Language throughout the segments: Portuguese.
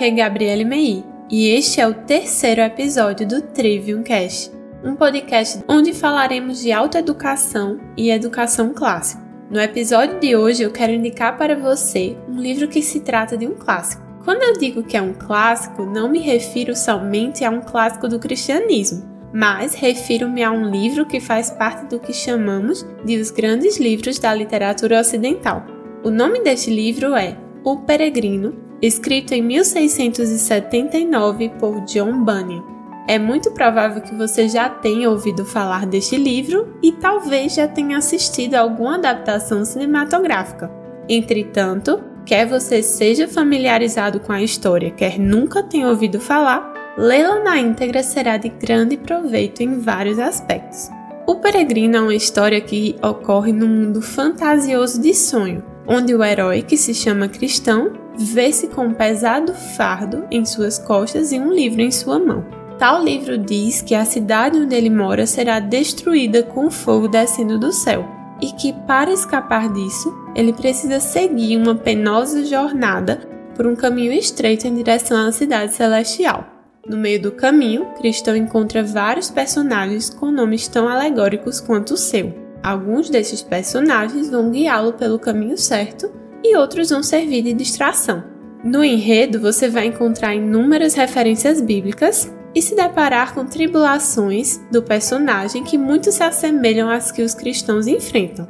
é Gabriele Mei e este é o terceiro episódio do Trivium Cast, um podcast onde falaremos de autoeducação e educação clássica. No episódio de hoje eu quero indicar para você um livro que se trata de um clássico. Quando eu digo que é um clássico, não me refiro somente a um clássico do cristianismo, mas refiro-me a um livro que faz parte do que chamamos de os grandes livros da literatura ocidental. O nome deste livro é O Peregrino, escrito em 1679 por John Bunyan. É muito provável que você já tenha ouvido falar deste livro e talvez já tenha assistido a alguma adaptação cinematográfica. Entretanto, quer você seja familiarizado com a história, quer nunca tenha ouvido falar, lê-la na íntegra será de grande proveito em vários aspectos. O Peregrino é uma história que ocorre num mundo fantasioso de sonho, onde o herói, que se chama cristão, vê-se com um pesado fardo em suas costas e um livro em sua mão. Tal livro diz que a cidade onde ele mora será destruída com fogo descendo do céu, e que para escapar disso, ele precisa seguir uma penosa jornada por um caminho estreito em direção à cidade celestial. No meio do caminho, Cristão encontra vários personagens com nomes tão alegóricos quanto o seu. Alguns desses personagens vão guiá-lo pelo caminho certo e outros vão servir de distração. No enredo, você vai encontrar inúmeras referências bíblicas e se deparar com tribulações do personagem que muito se assemelham às que os cristãos enfrentam.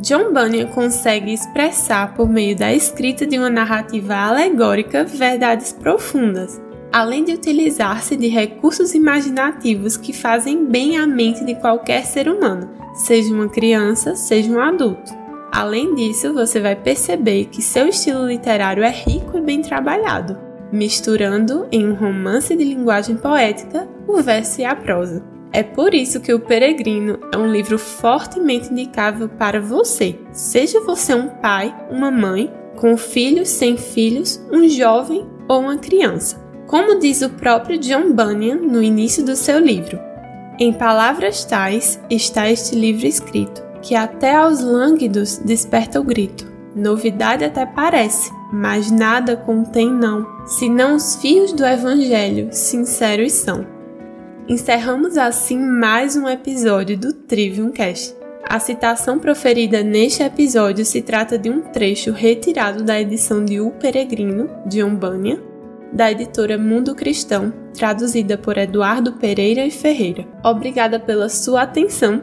John Bunyan consegue expressar por meio da escrita de uma narrativa alegórica verdades profundas, além de utilizar-se de recursos imaginativos que fazem bem à mente de qualquer ser humano, seja uma criança, seja um adulto. Além disso, você vai perceber que seu estilo literário é rico e bem trabalhado misturando em um romance de linguagem poética o verso e a prosa. É por isso que O Peregrino é um livro fortemente indicável para você, seja você um pai, uma mãe, com filhos, sem filhos, um jovem ou uma criança. Como diz o próprio John Bunyan no início do seu livro, em palavras tais está este livro escrito, que até aos lânguidos desperta o grito. Novidade até parece, mas nada contém não, senão os fios do Evangelho sinceros são. Encerramos assim mais um episódio do Trivium Cast. A citação proferida neste episódio se trata de um trecho retirado da edição de O Peregrino, de Umbânia, da editora Mundo Cristão, traduzida por Eduardo Pereira e Ferreira. Obrigada pela sua atenção